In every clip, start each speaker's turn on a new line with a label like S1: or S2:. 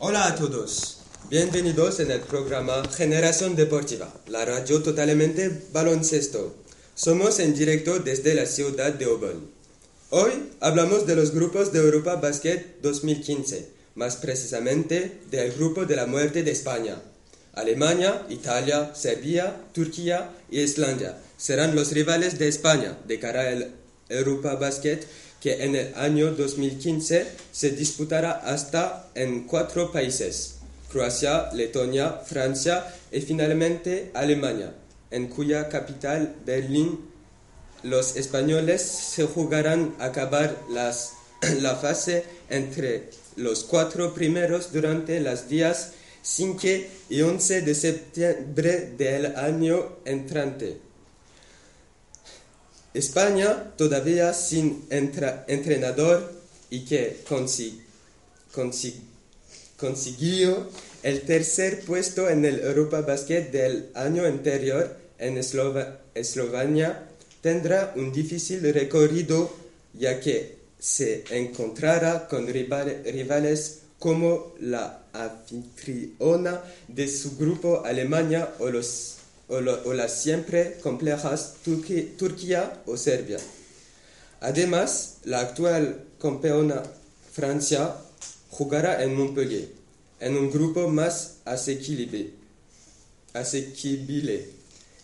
S1: Hola a todos, bienvenidos en el programa Generación Deportiva, la radio totalmente baloncesto. Somos en directo desde la ciudad de Obon. Hoy hablamos de los grupos de Europa Basket 2015, más precisamente del grupo de la muerte de España. Alemania, Italia, Serbia, Turquía y Islandia serán los rivales de España de cara al Europa Basket que en el año 2015 se disputará hasta en cuatro países, Croacia, Letonia, Francia y finalmente Alemania, en cuya capital, Berlín, los españoles se jugarán a acabar las, la fase entre los cuatro primeros durante los días 5 y 11 de septiembre del año entrante. España, todavía sin entrenador y que consiguió el tercer puesto en el Europa Basket del año anterior en Eslovenia, tendrá un difícil recorrido ya que se encontrará con rivales como la anfitriona de su grupo Alemania o los o, las siempre complejas Turquía o Serbia. Además, la actual campeona Francia jugará en Montpellier, en un grupo más asequible, asequible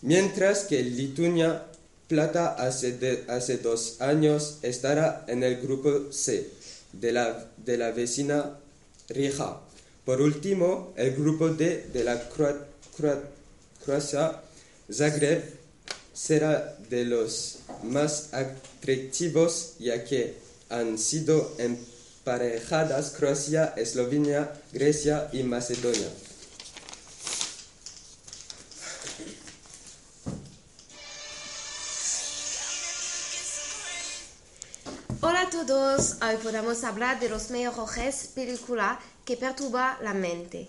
S1: mientras que Lituania Plata hace, hace dos años estará en el grupo C de la, de la vecina Rija. Por último, el grupo D de la Croacia Croacia, Zagreb será de los más atractivos ya que han sido emparejadas Croacia, Eslovenia, Grecia y Macedonia.
S2: Hola a todos, hoy podemos hablar de los mejores películas que perturban la mente.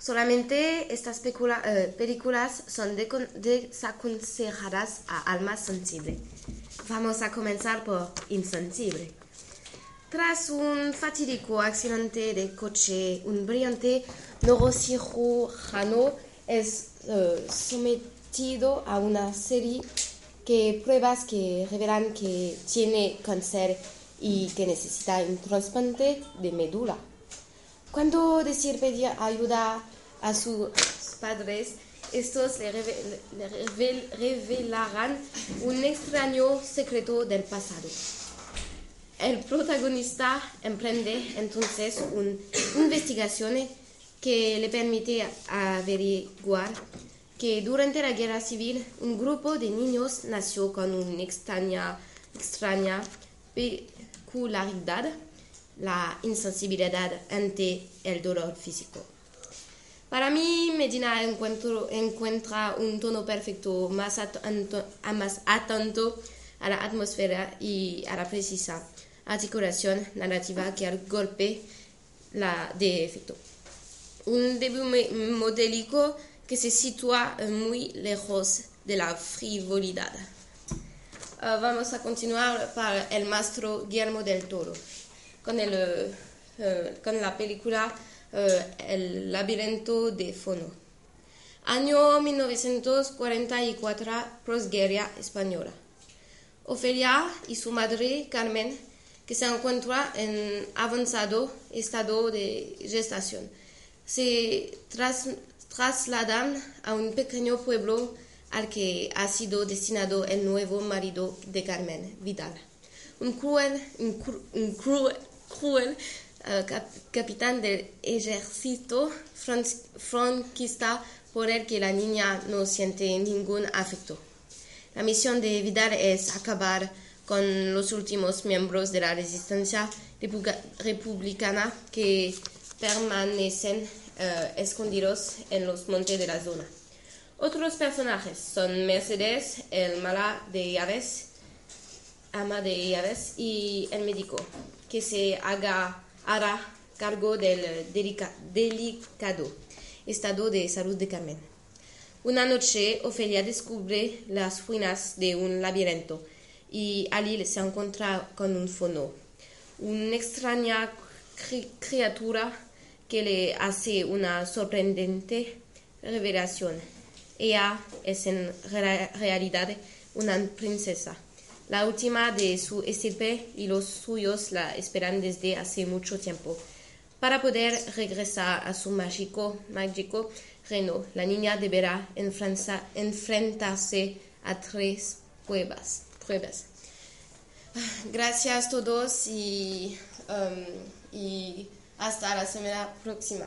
S2: Solamente estas eh, películas son desaconsejadas a almas sensibles. Vamos a comenzar por Insensible. Tras un fatídico accidente de coche, un brillante neurocirujano es eh, sometido a una serie de pruebas que revelan que tiene cáncer y que necesita un trasplante de médula. Cuando decir pedir ayuda a sus padres, estos le, revelarán un extraño secreto del pasado. El protagonista emprende entonces una investigación que le permite averiguar que durante la guerra civil un grupo de niños nació con una extraña, extraña peculiaridad la insensibilidad ante el dolor físico. Para mí, Medina encuentra un tono perfecto, más atento, a la atmósfera y a la precisa articulación narrativa que al golpe la de efecto. Un debut modélico que se sitúa muy lejos de la frivolidad. Ah, vamos a continuar para el maestro Guillermo del Toro con, el, eh, con la película eh, El laberinto de Fono. Año 1944, prosguerra española. Ofelia y su madre Carmen, que se encuentra en avanzado estado de gestación, se trasladan a un pequeño pueblo al que ha sido destinado el nuevo marido de Carmen, Vidal. Un cruel, un cruel cruel uh, capitán del ejército franquista por el que la niña no siente ningún afecto. La misión de Vidal es acabar con los últimos miembros de la resistencia republicana que permanecen eh, escondidos en los montes de la zona. Otros personajes son Mercedes, el mala de llaves, ama de llaves, y el médico, que se haga, cargo del delicado estado de salud de Carmen. Una noche, Ofelia descubre las ruinas de un laberinto y allí se encuentra con un fono, una extraña criatura que le hace una sorprendente revelación. Ella es en realidad una princesa, la última de su estirpe y los suyos la esperan desde hace mucho tiempo. Para poder regresar a su mágico, mágico reino, la niña deberá enfrentarse a tres pruebas. Gracias a todos um, y hasta la semana próxima.